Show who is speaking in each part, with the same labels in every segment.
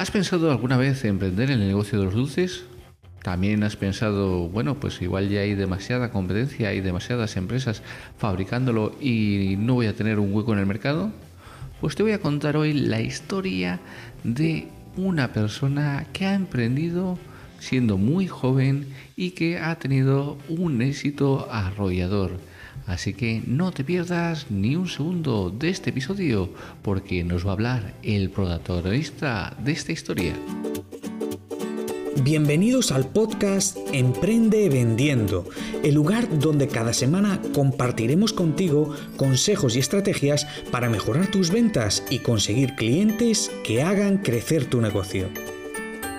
Speaker 1: ¿Has pensado alguna vez emprender en el negocio de los dulces? También has pensado, bueno, pues igual ya hay demasiada competencia, hay demasiadas empresas fabricándolo y no voy a tener un hueco en el mercado. Pues te voy a contar hoy la historia de una persona que ha emprendido siendo muy joven y que ha tenido un éxito arrollador. Así que no te pierdas ni un segundo de este episodio porque nos va a hablar el protagonista de esta historia.
Speaker 2: Bienvenidos al podcast Emprende Vendiendo, el lugar donde cada semana compartiremos contigo consejos y estrategias para mejorar tus ventas y conseguir clientes que hagan crecer tu negocio.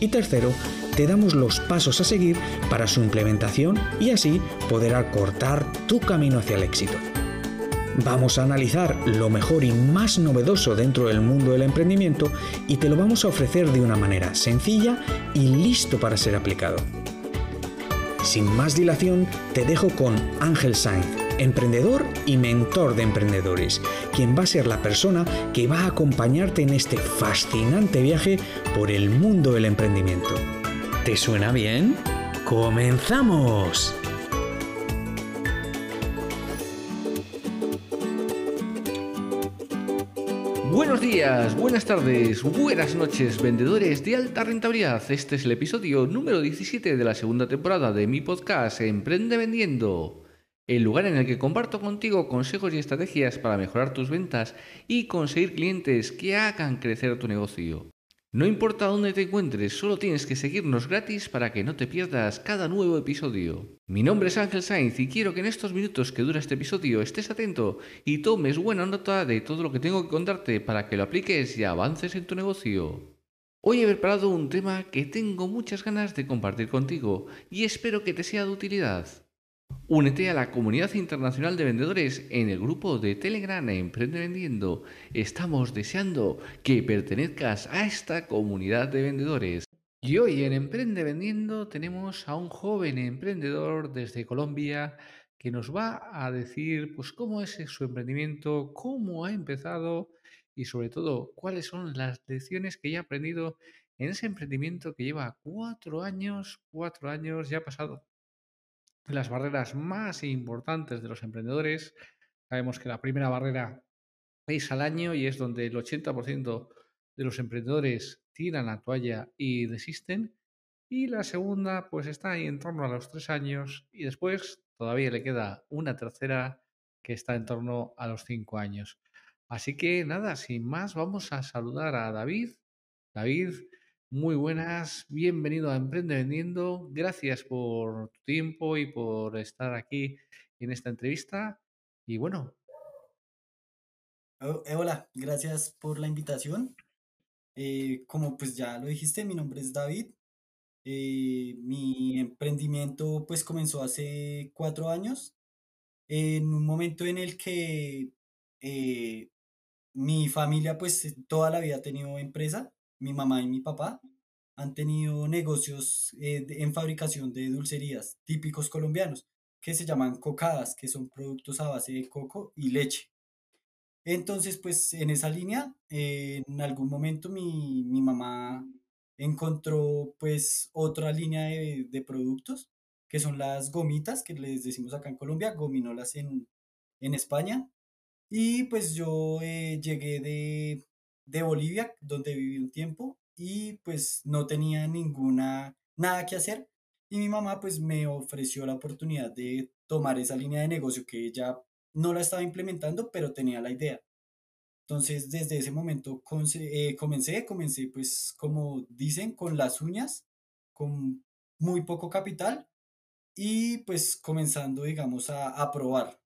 Speaker 2: Y tercero, te damos los pasos a seguir para su implementación y así poder acortar tu camino hacia el éxito. Vamos a analizar lo mejor y más novedoso dentro del mundo del emprendimiento y te lo vamos a ofrecer de una manera sencilla y listo para ser aplicado. Sin más dilación, te dejo con Ángel Sainz, emprendedor y mentor de emprendedores, quien va a ser la persona que va a acompañarte en este fascinante viaje por el mundo del emprendimiento. ¿Te suena bien? ¡Comenzamos!
Speaker 1: Buenos días, buenas tardes, buenas noches, vendedores de alta rentabilidad. Este es el episodio número 17 de la segunda temporada de mi podcast Emprende Vendiendo, el lugar en el que comparto contigo consejos y estrategias para mejorar tus ventas y conseguir clientes que hagan crecer tu negocio. No importa dónde te encuentres, solo tienes que seguirnos gratis para que no te pierdas cada nuevo episodio. Mi nombre es Ángel Sainz y quiero que en estos minutos que dura este episodio estés atento y tomes buena nota de todo lo que tengo que contarte para que lo apliques y avances en tu negocio. Hoy he preparado un tema que tengo muchas ganas de compartir contigo y espero que te sea de utilidad. Únete a la comunidad internacional de vendedores en el grupo de Telegram Emprende Vendiendo. Estamos deseando que pertenezcas a esta comunidad de vendedores. Y hoy en Emprende Vendiendo tenemos a un joven emprendedor desde Colombia que nos va a decir pues cómo es su emprendimiento, cómo ha empezado y sobre todo cuáles son las lecciones que ya ha aprendido en ese emprendimiento que lleva cuatro años, cuatro años, ya ha pasado las barreras más importantes de los emprendedores. Sabemos que la primera barrera es al año y es donde el 80% de los emprendedores tiran la toalla y desisten. Y la segunda, pues está ahí en torno a los tres años y después todavía le queda una tercera que está en torno a los cinco años. Así que nada, sin más, vamos a saludar a David. David, muy buenas, bienvenido a Emprende Vendiendo. Gracias por tu tiempo y por estar aquí en esta entrevista. Y bueno.
Speaker 3: Oh, eh, hola, gracias por la invitación. Eh, como pues ya lo dijiste, mi nombre es David. Eh, mi emprendimiento pues comenzó hace cuatro años, en un momento en el que mi familia pues toda la vida ha tenido empresa mi mamá y mi papá han tenido negocios eh, en fabricación de dulcerías típicos colombianos que se llaman cocadas, que son productos a base de coco y leche. Entonces, pues en esa línea, eh, en algún momento mi, mamá encontró pues otra línea de, productos, que son las gomitas, que les decimos acá en Colombia, gominolas en, en España. Y pues yo eh, llegué de, de Bolivia, donde viví un tiempo, y pues no tenía ninguna, nada que hacer. Y mi mamá pues me ofreció la oportunidad de tomar esa línea de negocio que ella no la estaba implementando, pero tenía la idea. Entonces, desde ese momento eh, comencé, comencé pues como dicen, con las uñas, con muy poco capital y pues comenzando, digamos, a, a probar,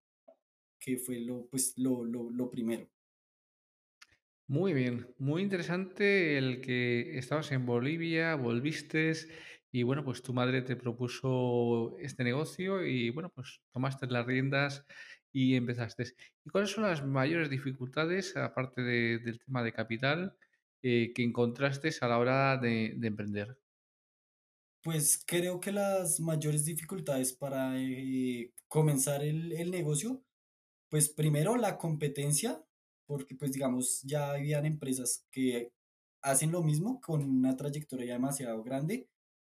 Speaker 3: que fue lo, pues, lo, lo, lo primero.
Speaker 1: Muy bien, muy interesante el que estabas en Bolivia, volviste y bueno, pues tu madre te propuso este negocio y bueno, pues tomaste las riendas y empezaste. ¿Y cuáles son las mayores dificultades, aparte de- del tema de capital, eh, que encontraste a la hora de, de emprender?
Speaker 3: Pues creo que las mayores dificultades para eh, comenzar el, el negocio, pues primero la competencia, porque pues digamos ya habían empresas que hacen lo mismo con una trayectoria demasiado grande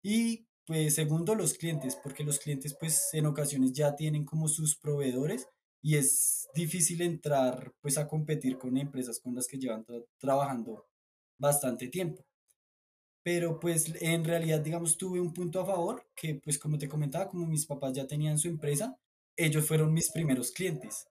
Speaker 3: y pues segundo los clientes, porque los clientes pues en ocasiones ya tienen como sus proveedores y es difícil entrar pues a competir con empresas con las que llevan tra- trabajando bastante tiempo. Pero pues en realidad, digamos, tuve un punto a favor, que pues como te comentaba, como mis papás ya tenían su empresa, ellos fueron mis primeros clientes.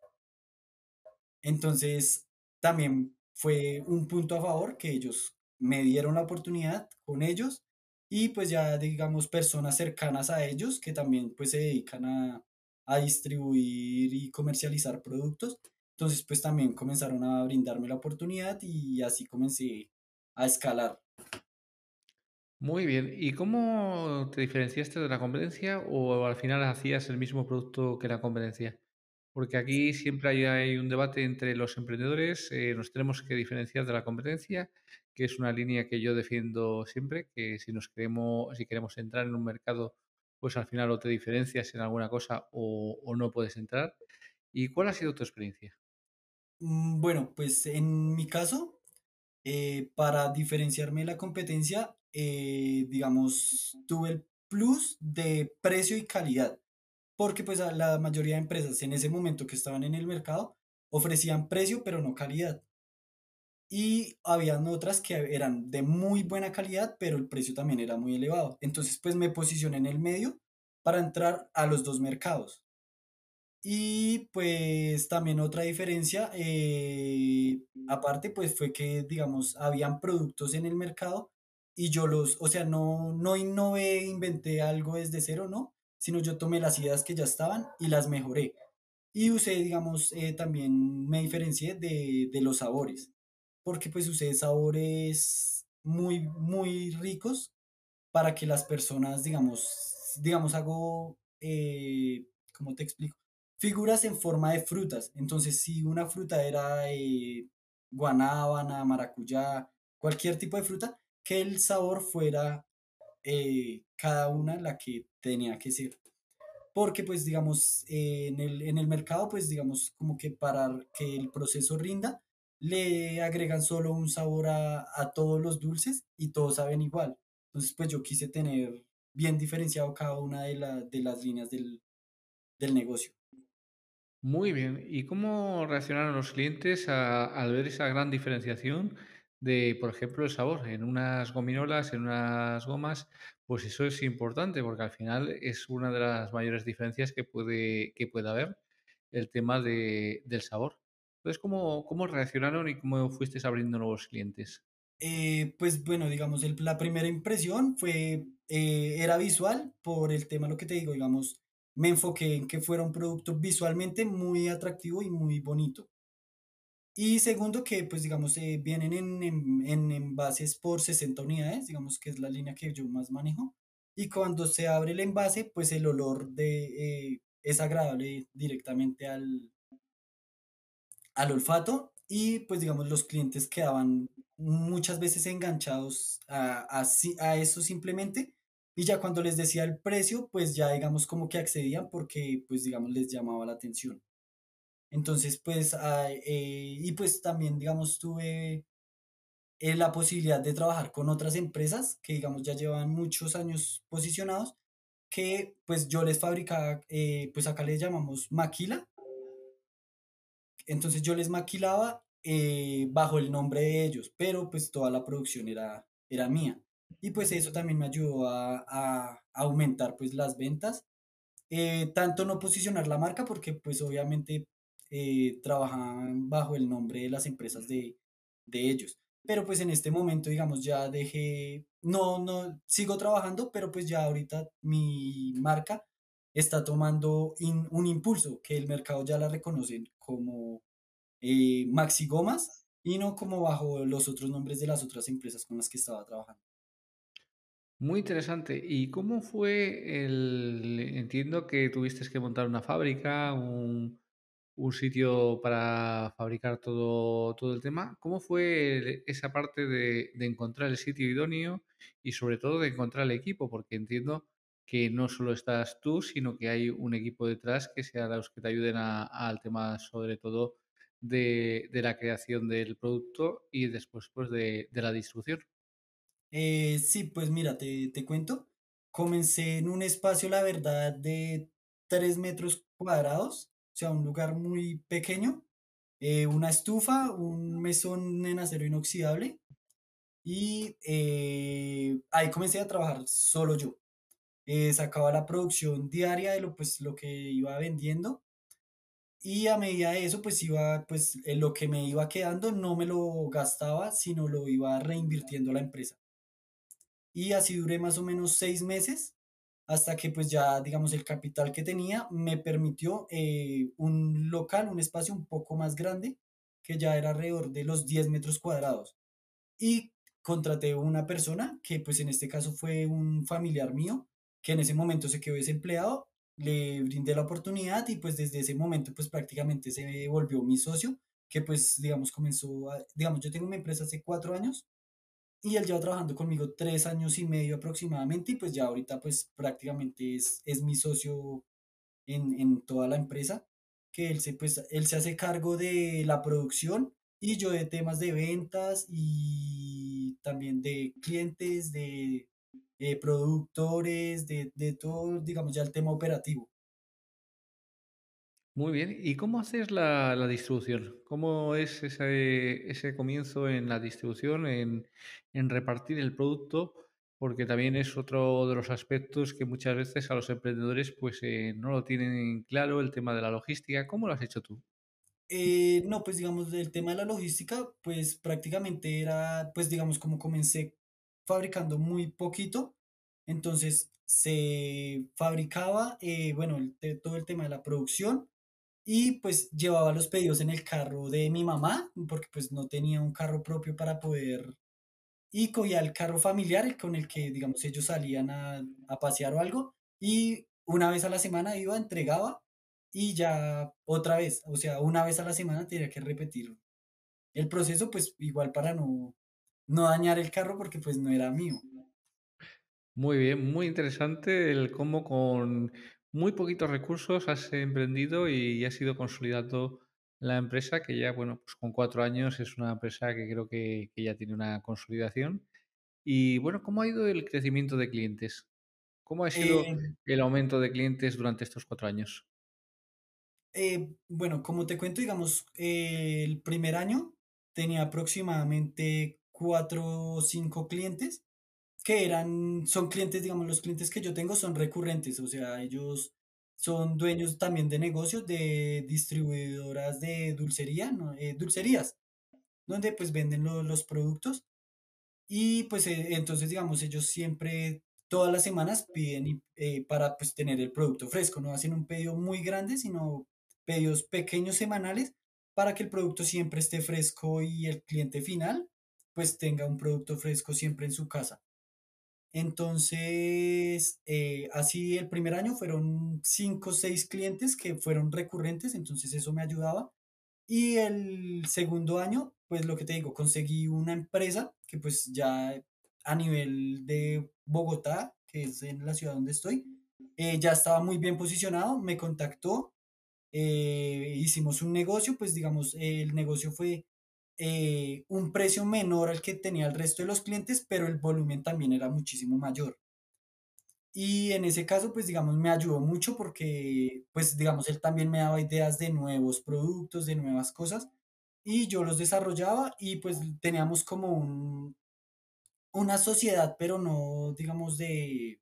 Speaker 3: Entonces, también fue un punto a favor que ellos me dieron la oportunidad con ellos y pues ya, digamos, personas cercanas a ellos que también pues se dedican a, a distribuir y comercializar productos. Entonces, pues también comenzaron a brindarme la oportunidad y así comencé a escalar.
Speaker 1: Muy bien, ¿y cómo te diferenciaste de la competencia o al final hacías el mismo producto que la competencia? Porque aquí siempre hay, un debate entre los emprendedores, eh, nos tenemos que diferenciar de la competencia, que es una línea que yo defiendo siempre, que si nos queremos, si queremos entrar en un mercado, pues al final o te diferencias en alguna cosa o, o no puedes entrar. ¿Y cuál ha sido tu experiencia?
Speaker 3: Mm, Bueno, pues en mi caso, eh, para diferenciarme de la competencia, eh, digamos, tuve el plus de precio y calidad, porque pues la mayoría de empresas en ese momento que estaban en el mercado ofrecían precio pero no calidad. Y habían otras que eran de muy buena calidad, pero el precio también era muy elevado. Entonces, pues me posicioné en el medio para entrar a los dos mercados. Y pues también otra diferencia, eh, aparte, pues fue que, digamos, habían productos en el mercado y yo los, o sea, no, no innové, inventé algo desde cero, ¿no? Sino yo tomé las ideas que ya estaban y las mejoré. Y usé, digamos, eh, también me diferencié de, de los sabores, porque pues usé sabores muy, muy ricos para que las personas, digamos, digamos, hago, eh, ¿cómo te explico? Figuras en forma de frutas. Entonces, si una fruta era eh, guanábana, maracuyá, cualquier tipo de fruta, que el sabor fuera eh, cada una la que tenía que ser. Porque, pues, digamos, eh, en el, en el mercado, pues, digamos, como que para que el proceso rinda, le agregan solo un sabor a, a todos los dulces y todos saben igual. Entonces, pues yo quise tener bien diferenciado cada una de, la- de las líneas del, del negocio.
Speaker 1: Muy bien. ¿Y cómo reaccionaron los clientes al ver esa gran diferenciación de, por ejemplo, el sabor? En unas gominolas, en unas gomas, pues eso es importante porque al final es una de las mayores diferencias que puede, que puede haber, el tema de- del sabor. Entonces, ¿cómo, cómo reaccionaron y cómo fuiste abriendo nuevos clientes?
Speaker 3: Eh, pues bueno, digamos, la primera impresión fue, eh, era visual por el tema, lo que te digo, digamos, me enfoqué en que fuera un producto visualmente muy atractivo y muy bonito. Y segundo, que pues digamos, eh, vienen en, en, en envases por 60 unidades, digamos que es la línea que yo más manejo. Y cuando se abre el envase, pues el olor de, eh, es agradable directamente al, al olfato y pues digamos los clientes quedaban muchas veces enganchados a, a a eso simplemente y ya cuando les decía el precio, pues ya digamos como que accedían porque pues digamos les llamaba la atención. Entonces, pues, ah, eh, y pues también, digamos, tuve eh, la posibilidad de trabajar con otras empresas que, digamos, ya llevan muchos años posicionados, que pues yo les fabricaba, eh, pues acá les llamamos maquila, entonces yo les maquilaba eh, bajo el nombre de ellos, pero pues toda la producción era, era mía. Y pues eso también me ayudó a, a aumentar pues las ventas eh, tanto no posicionar la marca porque pues obviamente eh, trabajaban bajo el nombre de las empresas de, de ellos. Pero pues en este momento, digamos, ya dejé, no, no, sigo trabajando, pero pues ya ahorita mi marca está tomando in- un impulso que el mercado ya la reconoce como eh, Maxi Gomas y no como bajo los otros nombres de las otras empresas con las que estaba trabajando.
Speaker 1: Muy interesante. ¿Y cómo fue el... Entiendo que tuviste que montar una fábrica, un, un sitio para fabricar todo, todo el tema. ¿Cómo fue esa parte de, de encontrar el sitio idóneo y sobre todo de encontrar el equipo? Porque entiendo que no solo estás tú, sino que hay un equipo detrás que sea los que te ayuden al tema sobre todo de, de la creación del producto y después pues de, de la distribución.
Speaker 3: Eh, sí, pues mira, te, te cuento. Comencé en un espacio, la verdad, de 3 metros cuadrados, o sea, un lugar muy pequeño, eh, una estufa, un mesón en acero inoxidable y eh, ahí comencé a trabajar solo yo. Eh, sacaba la producción diaria de lo, pues, lo que iba vendiendo y a medida de eso, pues iba, pues lo que me iba quedando no me lo gastaba, sino lo iba reinvirtiendo la empresa. Y así duré más o menos seis meses hasta que pues ya, digamos, el capital que tenía me permitió eh, un local, un espacio un poco más grande, que ya era alrededor de los 10 metros cuadrados. Y contraté una persona que pues en este caso fue un familiar mío, que en ese momento se quedó desempleado, le brindé la oportunidad y pues desde ese momento pues prácticamente se volvió mi socio, que pues digamos comenzó, a- digamos, yo tengo mi empresa hace cuatro años y él lleva trabajando conmigo tres años y medio aproximadamente y pues ya ahorita pues prácticamente es, es mi socio en, en toda la empresa, que él se, pues, él se hace cargo de la producción y yo de temas de ventas y también de clientes, de productores, de, de todo, digamos ya el tema operativo.
Speaker 1: Muy bien. ¿Y cómo haces la, la distribución? ¿Cómo es ese, ese comienzo en la distribución, en, en repartir el producto? Porque también es otro de los aspectos que muchas veces a los emprendedores pues eh, no lo tienen claro, el tema de la logística. ¿Cómo lo has hecho tú?
Speaker 3: Eh, no, pues digamos, del tema de la logística, pues prácticamente era, pues digamos, como comencé fabricando muy poquito, entonces se fabricaba, eh, bueno, el todo el tema de la producción y pues llevaba los pedidos en el carro de mi mamá, porque pues no tenía un carro propio para poder, y cogía el carro familiar el con el que, digamos, ellos salían a, a pasear o algo, y una vez a la semana iba, entregaba y ya otra vez, o sea, una vez a la semana tenía que repetir el proceso, pues igual para no, no dañar el carro porque pues no era mío.
Speaker 1: Muy bien, muy interesante el cómo con muy poquitos recursos has emprendido y has ido consolidando la empresa, que ya, bueno, pues con cuatro años es una empresa que creo que, que ya tiene una consolidación. Y bueno, ¿cómo ha ido el crecimiento de clientes? ¿Cómo ha sido
Speaker 3: Eh,
Speaker 1: el aumento de clientes durante estos cuatro años?
Speaker 3: eh, bueno, como te cuento, digamos, eh, el primer año tenía aproximadamente cuatro o cinco clientes que eran, son clientes, digamos, los clientes que yo tengo son recurrentes, o sea, ellos son dueños también de negocios, de distribuidoras de dulcería, ¿no? Eh, dulcerías, donde pues venden lo- los productos y pues eh, entonces, digamos, ellos siempre, todas las semanas piden eh, para pues tener el producto fresco, no hacen un pedido muy grande, sino pedidos pequeños semanales para que el producto siempre esté fresco y el cliente final pues tenga un producto fresco siempre en su casa. Entonces, eh, así el primer año fueron cinco o seis clientes que fueron recurrentes, entonces eso me ayudaba. Y el segundo año, pues lo que te digo, conseguí una empresa que pues ya a nivel de Bogotá, que es en la ciudad donde estoy, eh, ya estaba muy bien posicionado, me contactó, eh, hicimos un negocio, pues digamos, el negocio fue eh, un precio menor al que tenía el resto de los clientes, pero el volumen también era muchísimo mayor. Y en ese caso, pues digamos, me ayudó mucho porque, pues digamos, él también me daba ideas de nuevos productos, de nuevas cosas, y yo los desarrollaba y pues teníamos como un, una sociedad, pero no, digamos, de,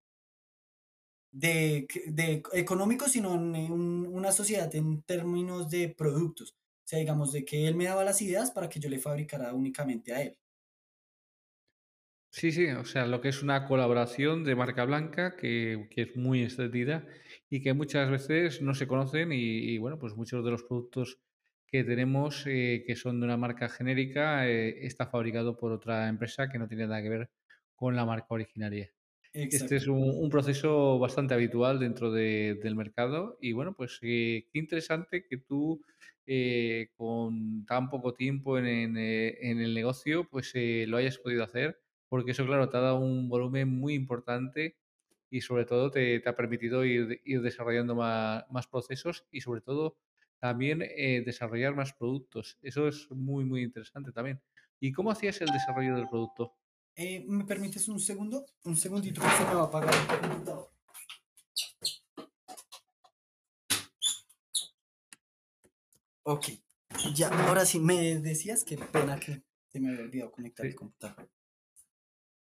Speaker 3: de, de económico, sino una sociedad en términos de productos. O sea, digamos, de que él me daba las ideas para que yo le fabricara únicamente a él.
Speaker 1: Sí, sí, o sea, lo que es una colaboración de marca blanca que, que es muy extendida y que muchas veces no se conocen y, bueno, pues muchos de los productos que tenemos eh, que son de una marca genérica, eh, está fabricado por otra empresa que no tiene nada que ver con la marca originaria. Este es un, un proceso bastante habitual dentro de- del mercado y bueno, pues eh, qué interesante que tú eh, con tan poco tiempo en, en, eh, en el negocio pues eh, lo hayas podido hacer porque eso claro te ha dado un volumen muy importante y sobre todo te, te ha permitido ir, ir desarrollando más, más procesos y sobre todo también desarrollar más productos. Eso es muy, muy interesante también. ¿Y cómo hacías el desarrollo del producto?
Speaker 3: Eh, ¿me permites un segundo? Un segundito que se me va a apagar el computador. Ok, ya, ahora sí, me decías, qué pena que se me había olvidado conectar el computador.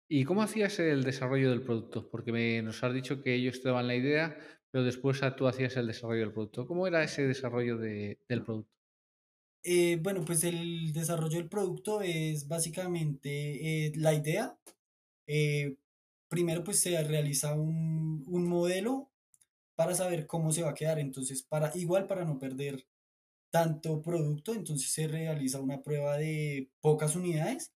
Speaker 1: ¿Y cómo hacías el desarrollo del producto? Porque me, nos has dicho que ellos te daban la idea, pero después ah, tú hacías el desarrollo del producto. ¿Cómo era ese desarrollo de- del producto?
Speaker 3: Eh, bueno, pues el desarrollo del producto es básicamente eh, la idea. eh, primero, pues se realiza un, un modelo para saber cómo se va a quedar. Entonces, para, igual para no perder tanto producto, entonces se realiza una prueba de pocas unidades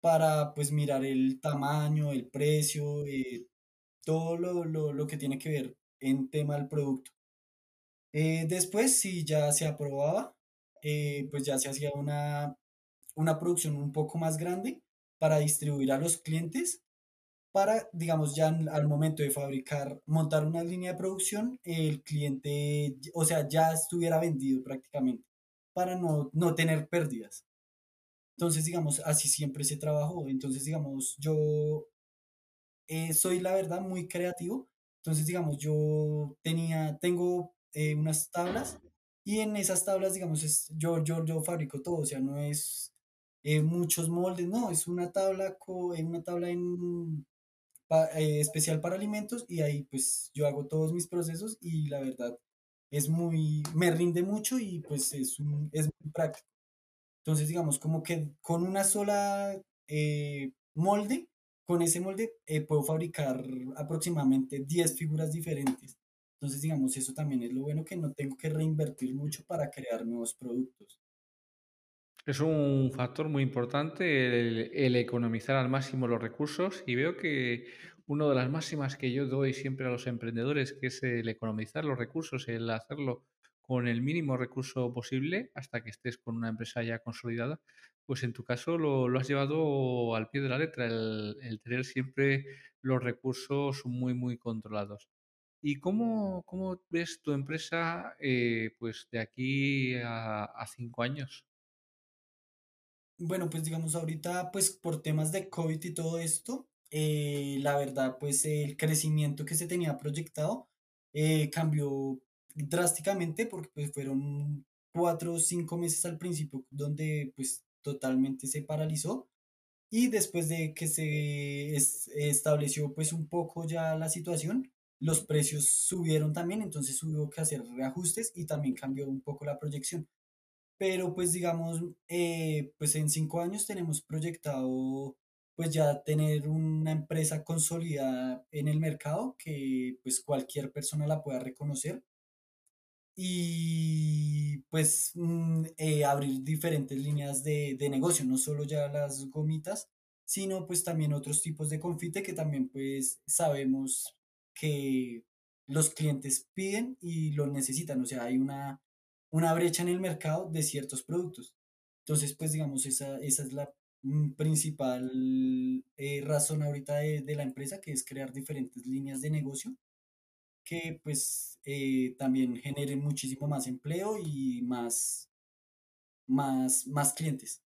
Speaker 3: para pues mirar el tamaño, el precio, eh, todo lo, lo- lo que tiene que ver en tema del producto. Eh, después, si ya se aprobaba, eh, pues ya se hacía una, una producción un poco más grande para distribuir a los clientes, para, digamos, ya al momento de fabricar, montar una línea de producción, el cliente, o sea, ya estuviera vendido prácticamente, para no, no tener pérdidas. Entonces, digamos, así siempre se trabajó. Entonces, digamos, yo eh, soy la verdad muy creativo. Entonces, digamos, yo tenía, tengo eh, unas tablas y en esas tablas, digamos, es, yo, yo, yo fabrico todo, o sea, no es eh, muchos moldes, no, es una tabla, co- eh, una tabla en, eh, especial para alimentos y ahí pues yo hago todos mis procesos y la verdad es muy, me rinde mucho y pues es, un, es muy práctico. Entonces, digamos, como que con una sola molde, con ese molde puedo fabricar aproximadamente 10 figuras diferentes. Entonces, digamos, eso también es lo bueno que no tengo que reinvertir mucho para crear nuevos productos.
Speaker 1: Es un factor muy importante el, economizar al máximo los recursos y veo que una de las máximas que yo doy siempre a los emprendedores, que es el economizar los recursos, el hacerlo con el mínimo recurso posible hasta que estés con una empresa ya consolidada, pues en tu caso lo, lo has llevado al pie de la letra, el tener siempre los recursos muy, muy controlados. ¿Y cómo, cómo ves tu empresa eh, pues de aquí a, cinco años?
Speaker 3: Bueno, pues digamos ahorita, pues por temas de COVID y todo esto, eh, la verdad, pues el crecimiento que se tenía proyectado eh, cambió drásticamente porque pues fueron cuatro o cinco meses al principio donde pues totalmente se paralizó y después de que se es- estableció pues un poco ya la situación, los precios subieron también, entonces hubo que hacer reajustes y también cambió un poco la proyección. Pero pues digamos, eh, pues en cinco años tenemos proyectado pues ya tener una empresa consolidada en el mercado que pues cualquier persona la pueda reconocer y pues mm, eh, abrir diferentes líneas de, de negocio, no solo ya las gomitas, sino pues también otros tipos de confite que también pues sabemos que los clientes piden y lo necesitan, o sea, hay una, una brecha en el mercado de ciertos productos. Entonces, pues digamos, esa, esa es la mm, principal eh, razón ahorita de, de la empresa, que es crear diferentes líneas de negocio que pues eh, también generen muchísimo más empleo y más, más, más clientes.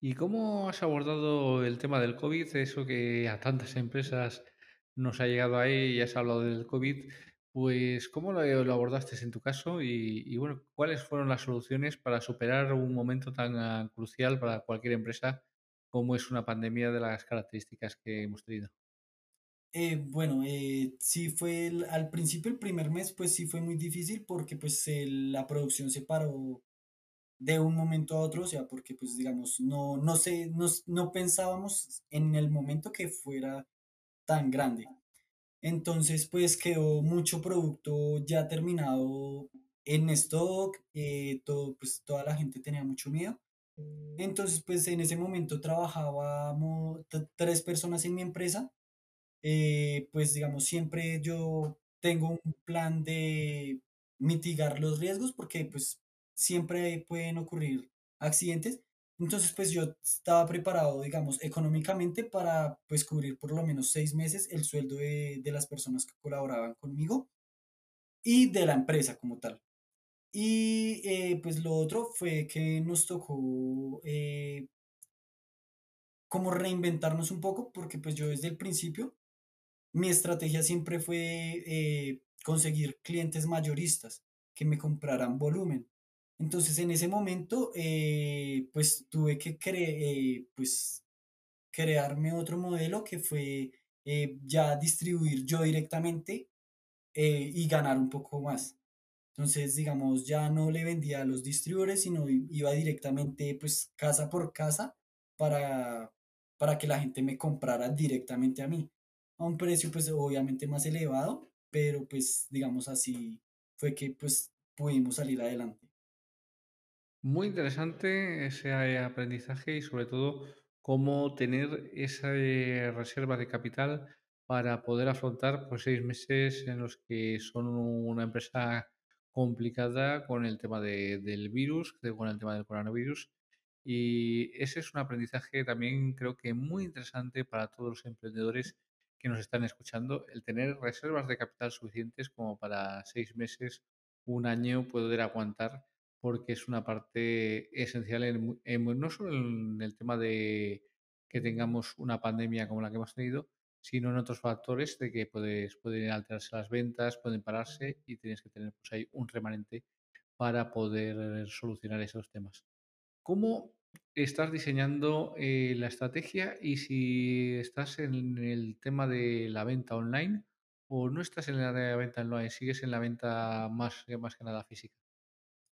Speaker 1: ¿Y cómo has abordado el tema del COVID? Eso que a tantas empresas nos ha llegado ahí y has hablado del COVID. Pues, ¿cómo lo, lo abordaste en tu caso? Y, bueno, ¿cuáles fueron las soluciones para superar un momento tan ah, crucial para cualquier empresa como es una pandemia de las características que hemos tenido?
Speaker 3: Eh, bueno, eh, sí fue al principio, el primer mes, pues sí fue muy difícil porque pues la producción se paró de un momento a otro, o sea, porque pues digamos, no, no sé, no, no pensábamos en el momento que fuera tan grande. Entonces, pues quedó mucho producto ya terminado en stock, eh, todo, pues toda la gente tenía mucho miedo. Entonces, pues en ese momento trabajábamos tres personas en mi empresa eh, pues digamos, siempre yo tengo un plan de mitigar los riesgos porque pues siempre pueden ocurrir accidentes. Entonces, pues yo estaba preparado, digamos, económicamente para pues cubrir por lo menos seis meses el sueldo de, de las personas que colaboraban conmigo y de la empresa como tal. Y eh, pues lo otro fue que nos tocó eh, como reinventarnos un poco porque pues yo desde el principio Mi estrategia siempre fue eh, conseguir clientes mayoristas que me compraran volumen. Entonces, en ese momento, eh, pues tuve que cre- eh, pues, crearme otro modelo que fue eh, ya distribuir yo directamente y ganar un poco más. Entonces, digamos, ya no le vendía a los distribuidores, sino iba directamente, pues, casa por casa para, para que la gente me comprara directamente a mí. A un precio, pues, obviamente más elevado, pero pues, digamos así, fue que, pues, pudimos salir adelante.
Speaker 1: Muy interesante ese eh, aprendizaje y sobre todo cómo tener esa eh, reserva de capital para poder afrontar pues, seis meses en los que son una empresa complicada con el tema de- del virus, con el tema del coronavirus. Y ese es un aprendizaje también creo que muy interesante para todos los emprendedores que nos están escuchando, el tener reservas de capital suficientes como para seis meses, un año, poder aguantar porque es una parte esencial en, en no solo en el tema de que tengamos una pandemia como la que hemos tenido, sino en otros factores de que puedes, pueden alterarse las ventas, pueden pararse y tienes que tener pues, ahí un remanente para poder solucionar esos temas. ¿Cómo estás diseñando eh, la estrategia y si estás en el tema de la venta online o no estás en la de venta online, sigues en la venta más, más que nada física?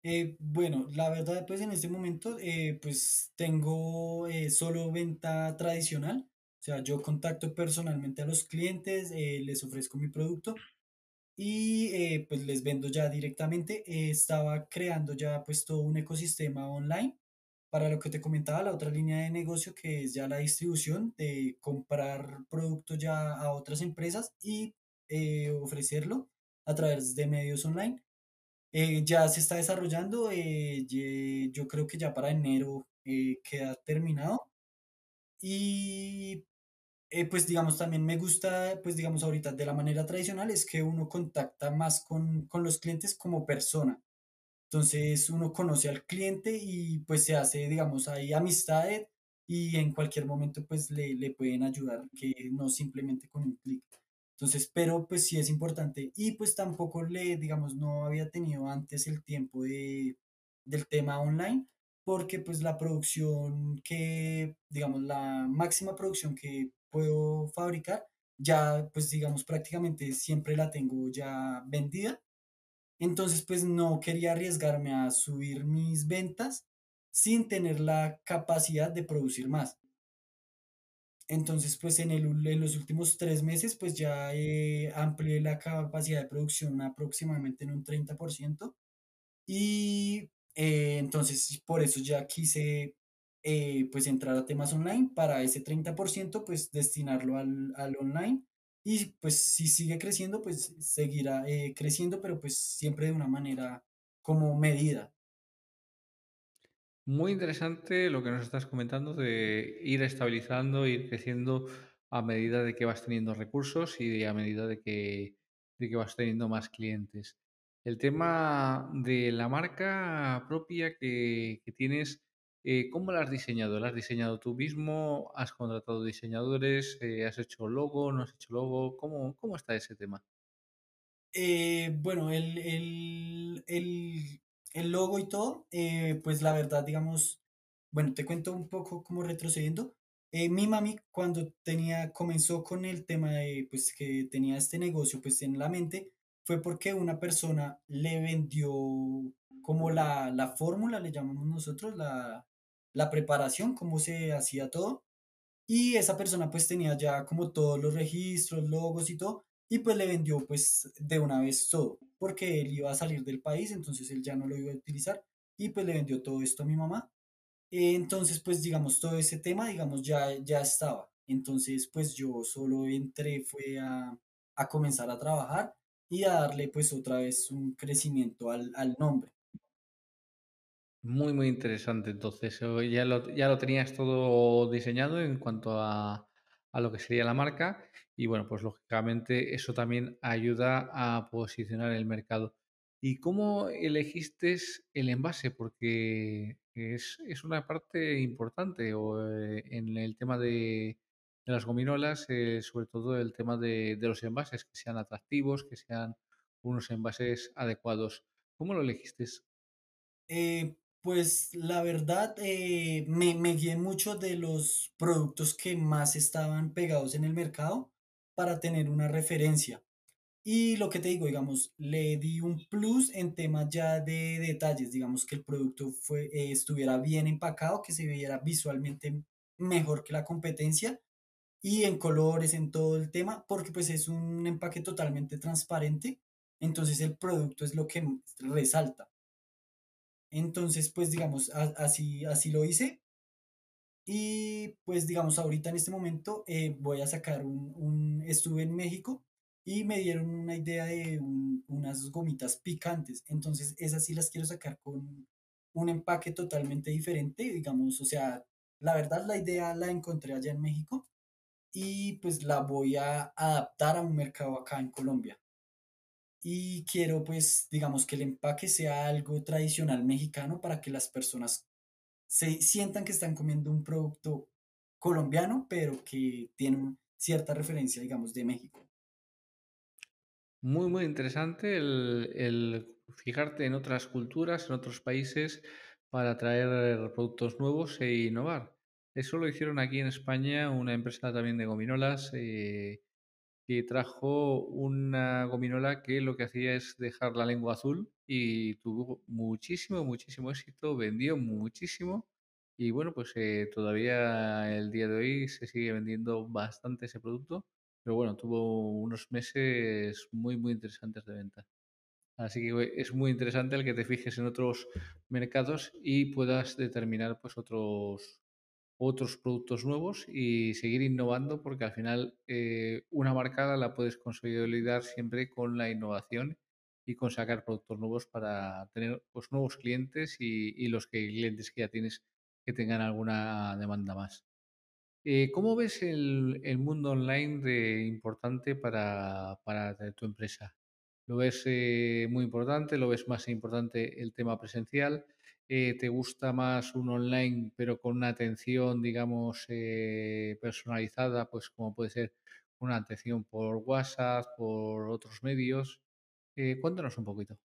Speaker 3: Eh, bueno, la verdad, pues en este momento, eh, pues tengo eh, solo venta tradicional. O sea, yo contacto personalmente a los clientes, eh, les ofrezco mi producto y eh, pues les vendo ya directamente. Eh, estaba creando ya pues todo un ecosistema online para lo que te comentaba, la otra línea de negocio que es ya la distribución de comprar productos ya a otras empresas y ofrecerlo a través de medios online. Eh, ya se está desarrollando, eh, ye- yo creo que ya para enero eh, queda terminado y eh, pues digamos, también me gusta, pues digamos ahorita de la manera tradicional es que uno contacta más con, con los clientes como persona. Entonces uno conoce al cliente y pues se hace, digamos, ahí amistades y en cualquier momento pues le, le pueden ayudar, que no simplemente con un clic. Entonces, pero pues sí es importante y pues tampoco le, digamos, no había tenido antes el tiempo de, del tema online porque pues la producción que, digamos, la máxima producción que puedo fabricar, ya pues digamos prácticamente siempre la tengo ya vendida entonces, pues no quería arriesgarme a subir mis ventas sin tener la capacidad de producir más. Entonces, pues en el, en los últimos tres meses, pues ya eh, amplié la capacidad de producción aproximadamente en un 30%. Y eh, entonces, por eso ya quise eh, pues entrar a temas online para ese 30% pues destinarlo al, al online. Y pues si sigue creciendo, pues seguirá eh, creciendo, pero pues siempre de una manera como medida.
Speaker 1: Muy interesante lo que nos estás comentando de ir estabilizando, ir creciendo a medida de que vas teniendo recursos y a medida de que, de que vas teniendo más clientes. El tema de la marca propia que, que tienes, eh, ¿cómo la has diseñado? ¿La has diseñado tú mismo? ¿Has contratado diseñadores? Eh, ¿has hecho logo? ¿No has hecho logo? ¿Cómo, cómo está ese tema?
Speaker 3: Eh, bueno, el, el, el, el logo y todo, eh, pues la verdad, digamos, bueno, te cuento un poco como retrocediendo. Eh, mi mami cuando tenía, comenzó con el tema de, pues que tenía este negocio pues en la mente, fue porque una persona le vendió como la, la fórmula, le llamamos nosotros, la, la preparación, cómo se hacía todo. Y esa persona pues tenía ya como todos los registros, logos y todo, y pues le vendió pues de una vez todo. porque él iba a salir del país, entonces él ya no lo iba a utilizar y pues le vendió todo esto a mi mamá. Entonces, pues digamos, todo ese tema, digamos, ya, ya estaba. Entonces, pues yo solo entré, fue a, a comenzar a trabajar y a darle pues otra vez un crecimiento al, al nombre.
Speaker 1: Muy, muy interesante. Entonces, ya lo, ya lo tenías todo diseñado en cuanto a, a lo que sería la marca y bueno, pues lógicamente eso también ayuda a posicionar el mercado. ¿Y cómo elegiste el envase? Porque es, es una parte importante o, eh, en el tema de, las gominolas, eh, sobre todo el tema de, de los envases, que sean atractivos, que sean unos envases adecuados. ¿Cómo lo elegiste?
Speaker 3: Eh, pues la verdad, eh, me, me guié mucho de los productos que más estaban pegados en el mercado para tener una referencia. Y lo que te digo, digamos, le di un plus en temas ya de detalles, digamos que el producto fue, eh, estuviera bien empacado, que se viera visualmente mejor que la competencia y en colores, en todo el tema, porque pues es un empaque totalmente transparente, entonces el producto es lo que resalta. Entonces, pues digamos, así, así lo hice. Y pues digamos, ahorita en este momento eh, voy a sacar un, un- estuve en México y me dieron una idea de un- unas gomitas picantes. Entonces, esas sí las quiero sacar con un empaque totalmente diferente, digamos, o sea, la verdad la idea la encontré allá en México y pues la voy a adaptar a un mercado acá en Colombia. Y quiero pues, digamos, que el empaque sea algo tradicional mexicano para que las personas se sientan que están comiendo un producto colombiano, pero que tiene cierta referencia, digamos, de México.
Speaker 1: Muy, muy interesante el, el fijarte en otras culturas, en otros países, para traer productos nuevos e innovar. Eso lo hicieron aquí en España, una empresa también de gominolas, eh, que trajo una gominola que lo que hacía es dejar la lengua azul y tuvo muchísimo, muchísimo éxito, vendió muchísimo y bueno, pues eh, todavía el día de hoy se sigue vendiendo bastante ese producto, pero bueno, tuvo unos meses muy, muy interesantes de venta. Así que es muy interesante el que te fijes en otros mercados y puedas determinar pues otros otros productos nuevos y seguir innovando porque al final eh, una marca la puedes consolidar siempre con la innovación y con sacar productos nuevos para tener pues, nuevos clientes y, los clientes que ya tienes que tengan alguna demanda más. Eh, ¿cómo ves el, mundo online de importante para, para tu empresa? ¿Lo ves eh, muy importante? ¿Lo ves más importante el tema presencial? ¿Te gusta más un online pero con una atención, digamos, eh, personalizada, pues como puede ser una atención por WhatsApp, por otros medios? Eh, cuéntanos un poquito.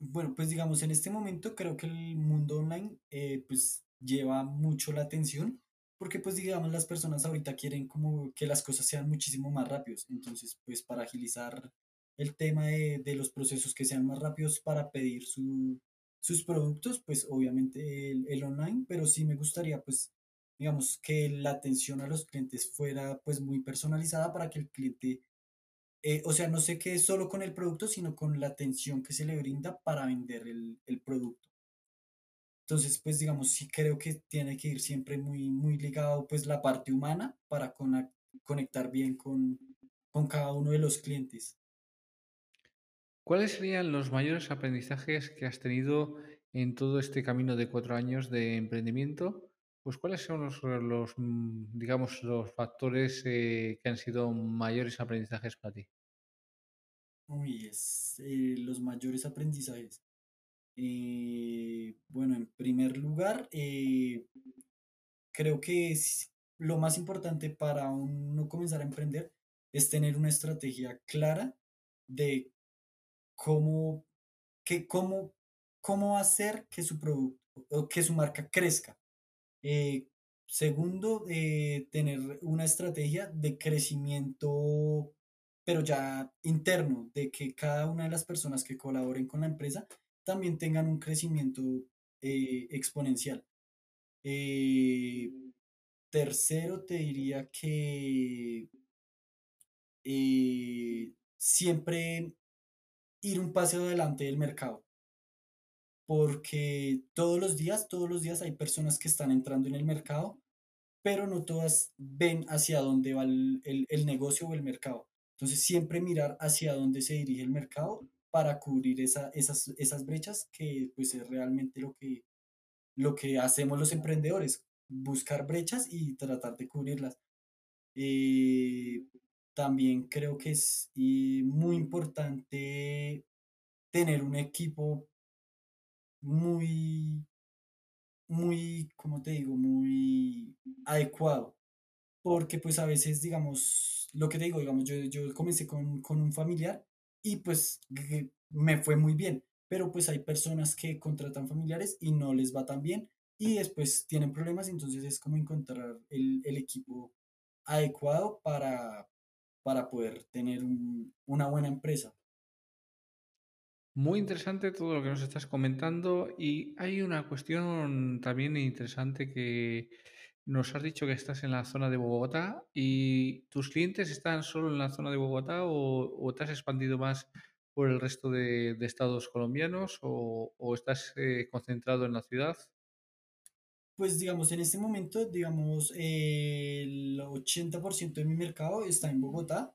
Speaker 3: Bueno, pues digamos, en este momento creo que el mundo online eh, pues lleva mucho la atención porque pues digamos las personas ahorita quieren como que las cosas sean muchísimo más rápidos. Entonces pues para agilizar el tema de, de los procesos que sean más rápidos para pedir su, sus productos, pues obviamente el, el online, pero sí me gustaría pues digamos que la atención a los clientes fuera pues muy personalizada para que el cliente eh, o sea, no se quede solo con el producto, sino con la atención que se le brinda para vender el, el producto. Entonces, pues digamos, sí creo que tiene que ir siempre muy, muy ligado pues la parte humana para cona- conectar bien con, con cada uno de los clientes.
Speaker 1: ¿Cuáles serían los mayores aprendizajes que has tenido en todo este camino de cuatro años de emprendimiento? Pues ¿cuáles son los, mm, digamos, los factores eh, que han sido mayores aprendizajes para ti?
Speaker 3: Uy, es eh, los mayores aprendizajes. Eh, bueno, en primer lugar, creo que lo más importante para uno comenzar a emprender es tener una estrategia clara de cómo, que, cómo, cómo hacer que su producto o que su marca crezca. Eh, segundo, eh, tener una estrategia de crecimiento, pero ya interno, de que cada una de las personas que colaboren con la empresa también tengan un crecimiento eh, exponencial. Eh, tercero, te diría que eh, siempre ir un paso adelante del mercado. Porque todos los días, todos los días hay personas que están entrando en el mercado, pero no todas ven hacia dónde va el, el negocio o el mercado. Entonces, siempre mirar hacia dónde se dirige el mercado para cubrir esa, esas, esas brechas, que pues es realmente lo que, lo que hacemos los emprendedores, buscar brechas y tratar de cubrirlas. Eh, también creo que es muy importante tener un equipo muy, muy, como te digo, muy adecuado. Porque pues a veces, digamos, lo que te digo, digamos, yo, yo comencé con, con un familiar y pues me fue muy bien, pero pues hay personas que contratan familiares y no les va tan bien y después tienen problemas, entonces es como encontrar el, el equipo adecuado para, para poder tener una buena empresa.
Speaker 1: Muy interesante todo lo que nos estás comentando y hay una cuestión también interesante que nos has dicho que estás en la zona de Bogotá y tus clientes están solo en la zona de Bogotá o, te has expandido más por el resto de, estados colombianos o, estás eh, concentrado en la ciudad?
Speaker 3: Pues digamos, en este momento, digamos, el 80% de mi mercado está en Bogotá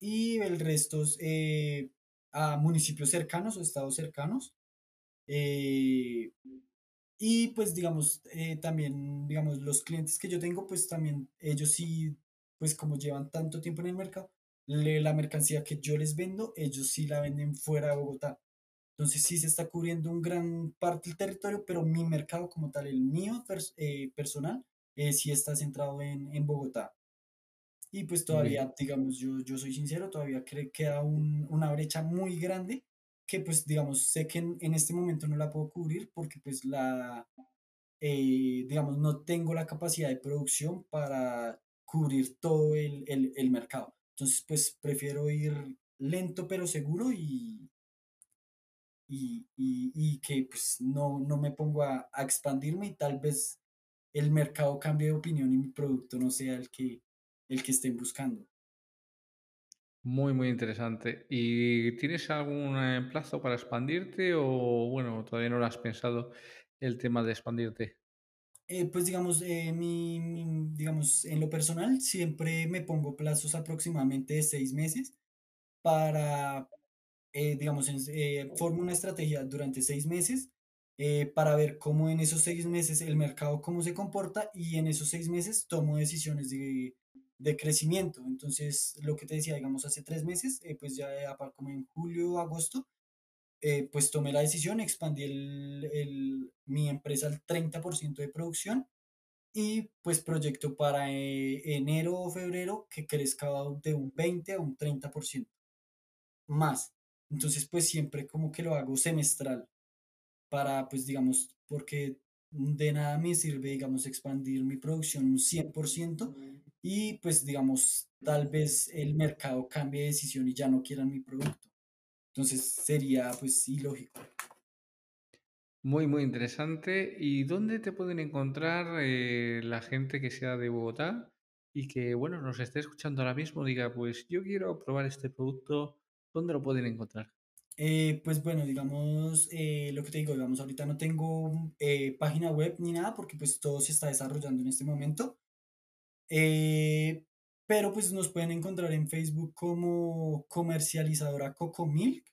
Speaker 3: y el resto es eh, a municipios cercanos o estados cercanos. Eh, y pues digamos, eh, también, digamos, los clientes que yo tengo, pues también ellos sí, pues como llevan tanto tiempo en el mercado, la mercancía que yo les vendo, ellos sí la venden fuera de Bogotá. Entonces sí se está cubriendo un gran parte del territorio, pero mi mercado como tal, el mío eh, personal, eh, sí está centrado en, en Bogotá. Y pues todavía, digamos, yo, yo soy sincero, todavía creo que queda un, una brecha muy grande que pues digamos, sé que en, este momento no la puedo cubrir porque pues la, eh, digamos, no tengo la capacidad de producción para cubrir todo el, el, mercado. Entonces pues prefiero ir lento pero seguro y, y, y, que pues no, no me pongo a, a, expandirme y tal vez el mercado cambie de opinión y mi producto no sea el que, el que estén buscando.
Speaker 1: Muy, muy interesante. ¿Y tienes algún eh, plazo para expandirte o, bueno, todavía no lo has pensado el tema de expandirte?
Speaker 3: Eh, pues digamos, eh, mi, digamos, en lo personal siempre me pongo plazos aproximadamente de seis meses para, digamos, formo una estrategia durante seis meses para ver cómo en esos seis meses el mercado cómo se comporta y en esos seis meses tomo decisiones de de crecimiento. Entonces, lo que te decía, digamos, hace tres meses, eh, pues ya como en julio, agosto, eh, pues tomé la decisión, expandí el, mi empresa al 30% de producción y pues proyecto para eh, enero o febrero que crezca de un 20 a un 30% más. Entonces, pues siempre como que lo hago semestral para, pues digamos, porque de nada me sirve, digamos, expandir mi producción un 100% y pues, digamos, tal vez el mercado cambie de decisión y ya no quieran mi producto. Entonces sería pues ilógico.
Speaker 1: Muy, muy interesante. ¿Y dónde te pueden encontrar eh, la gente que sea de Bogotá y que, bueno, nos esté escuchando ahora mismo? Diga, pues yo quiero probar este producto. ¿Dónde lo pueden encontrar?
Speaker 3: Eh, pues bueno, digamos, eh, lo que te digo, digamos, ahorita no tengo eh, página web ni nada porque pues todo se está desarrollando en este momento. pero pues nos pueden encontrar en Facebook como comercializadora Coco Milk,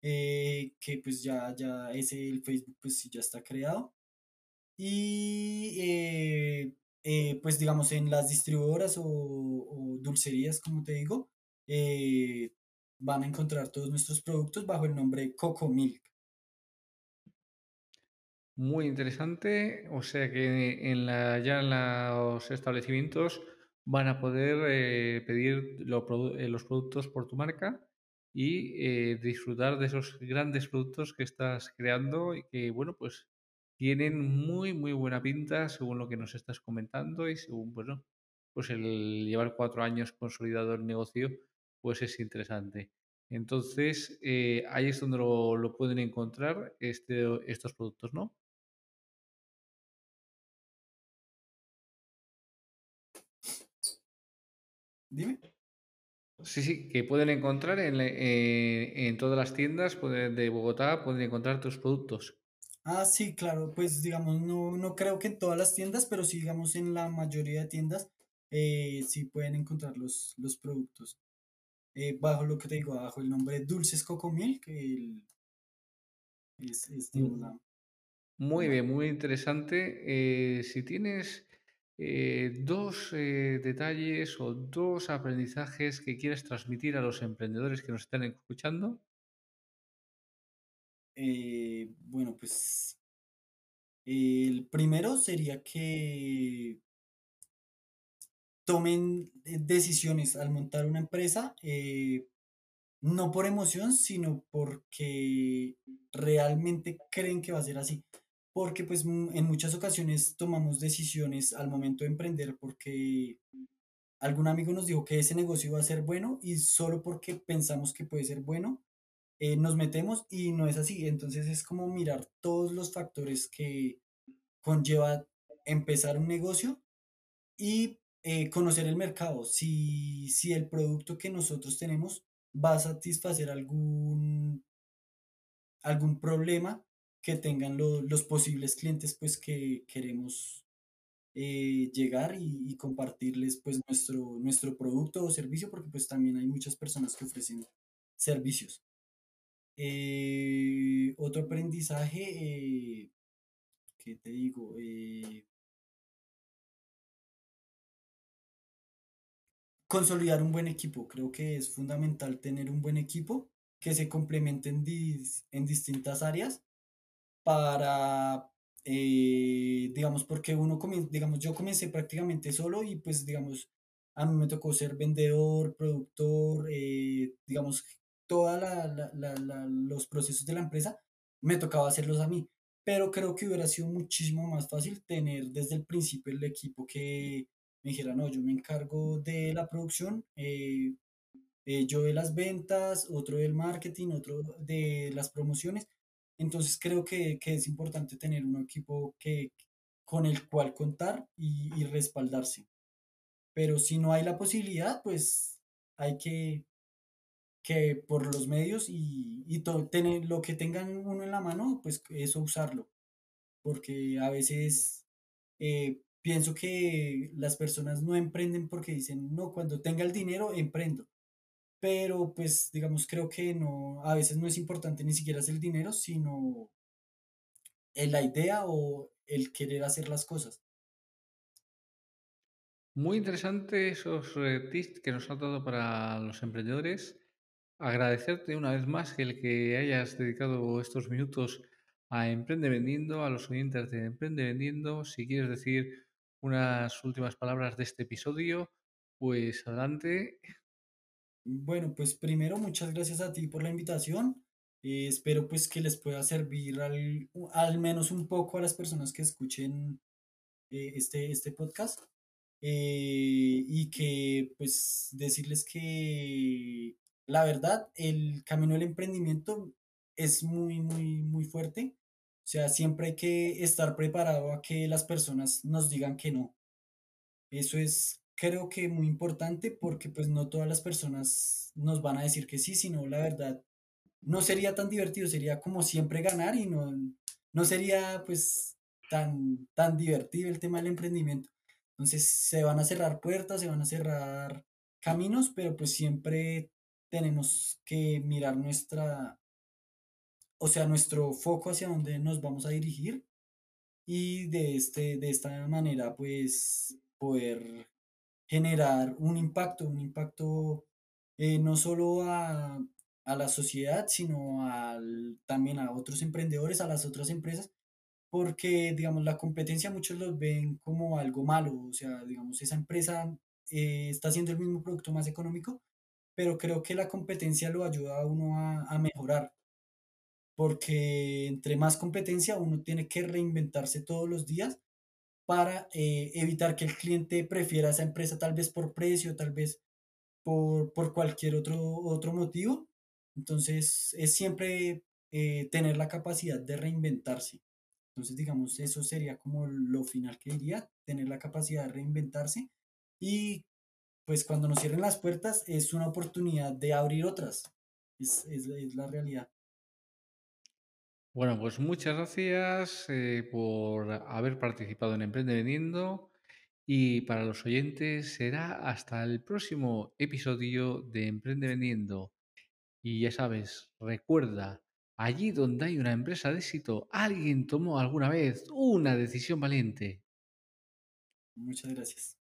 Speaker 3: que pues ya, ya ese el Facebook pues ya está creado. Y pues digamos en las distribuidoras o, o dulcerías, como te digo, van a encontrar todos nuestros productos bajo el nombre Coco Milk.
Speaker 1: Muy interesante, o sea que en la, ya en los establecimientos van a poder eh, pedir eh, los productos por tu marca y eh, disfrutar de esos grandes productos que estás creando y que, bueno, pues tienen muy, muy buena pinta según lo que nos estás comentando y según, bueno, pues el llevar cuatro años consolidado el negocio, pues es interesante. Entonces, eh, ahí es donde lo, pueden encontrar este, estos productos, ¿no?
Speaker 3: Dime.
Speaker 1: Sí, sí, que pueden encontrar en, eh, en todas las tiendas de Bogotá, pueden encontrar tus productos.
Speaker 3: Ah, sí, claro, pues digamos, no, no creo que en todas las tiendas, pero sí, digamos, en la mayoría de tiendas eh, sí pueden encontrar los, los productos. Eh, bajo lo que te digo, bajo el nombre Dulces Cocomil, que el, es, es digamos,
Speaker 1: Mm.
Speaker 3: la,
Speaker 1: Muy
Speaker 3: la-
Speaker 1: bien, muy interesante. Eh, si tienes eh, dos detalles o dos aprendizajes que quieres transmitir a los emprendedores que nos están escuchando,
Speaker 3: bueno, pues el primero sería que tomen eh, decisiones al montar una empresa, eh, no por emoción, sino porque realmente creen que va a ser así. Porque pues en muchas ocasiones tomamos decisiones al momento de emprender porque algún amigo nos dijo que ese negocio iba a ser bueno y solo porque pensamos que puede ser bueno, eh, nos metemos y no es así. Entonces es como mirar todos los factores que conlleva empezar un negocio y eh, conocer el mercado. Si, si el producto que nosotros tenemos va a satisfacer algún, algún problema que tengan lo- los posibles clientes pues que queremos eh, llegar y, compartirles pues nuestro, nuestro producto o servicio porque pues también hay muchas personas que ofrecen servicios. Eh, otro aprendizaje, eh, ¿qué te digo? Consolidar un buen equipo. Creo que es fundamental tener un buen equipo que se complemente en, dis- en distintas áreas para, eh, digamos, porque uno comienza, digamos, yo comencé prácticamente solo y pues, digamos, a mí me tocó ser vendedor, productor, eh, digamos, todos los procesos de la empresa me tocaba hacerlos a mí. Pero creo que hubiera sido muchísimo más fácil tener desde el principio el equipo que me dijera, no, yo me encargo de la producción, eh, eh, yo de las ventas, otro del marketing, otro de las promociones. Entonces creo que, que es importante tener un equipo que, con el cual contar y, y respaldarse. Pero si no hay la posibilidad, pues hay que, que por los medios y, y to- tener lo que tengan uno en la mano, pues eso usarlo. Porque a veces eh, pienso que las personas no emprenden porque dicen, no, cuando tenga el dinero, emprendo pero pues digamos creo que no, a veces no es importante ni siquiera es el dinero, sino la idea o el querer hacer las cosas.
Speaker 1: muy interesante esos eh, tips que nos has dado para los emprendedores. Agradecerte una vez más el que hayas dedicado estos minutos a Emprende Vendiendo, a los oyentes de Emprende Vendiendo. Si quieres decir unas últimas palabras de este episodio, pues adelante.
Speaker 3: Bueno, pues primero muchas gracias a ti por la invitación. Eh, espero pues que les pueda servir al, al menos un poco a las personas que escuchen eh, este, este podcast. eh, y que pues decirles que la verdad el camino del emprendimiento es muy, muy, muy fuerte. O sea, siempre hay que estar preparado a que las personas nos digan que no. Eso es, creo que muy importante porque pues no todas las personas nos van a decir que sí, sino la verdad no sería tan divertido, sería como siempre ganar y no, no sería pues tan, tan divertido el tema del emprendimiento. Entonces se van a cerrar puertas, se van a cerrar caminos, pero pues siempre tenemos que mirar nuestra, o sea, nuestro foco hacia dónde nos vamos a dirigir y de, este, de esta manera pues poder generar un impacto, un impacto eh, no solo a, a la sociedad, sino al, también a otros emprendedores, a las otras empresas, porque, digamos, la competencia muchos los ven como algo malo, o sea, digamos, esa empresa eh, está haciendo el mismo producto más económico, pero creo que la competencia lo ayuda a uno a, a mejorar, porque entre más competencia uno tiene que reinventarse todos los días para eh, evitar que el cliente prefiera esa empresa tal vez por precio, tal vez por, por cualquier otro, otro motivo. Entonces, es siempre eh, tener la capacidad de reinventarse. Entonces, digamos, eso sería como lo final que diría, tener la capacidad de reinventarse y pues cuando nos cierren las puertas es una oportunidad de abrir otras. Es, es, es la realidad.
Speaker 1: Bueno, pues muchas gracias eh, por haber participado en Emprende Vendiendo y para los oyentes será hasta el próximo episodio de Emprende Vendiendo. Y ya sabes, recuerda, allí donde hay una empresa de éxito, alguien tomó alguna vez una decisión valiente.
Speaker 3: Muchas gracias.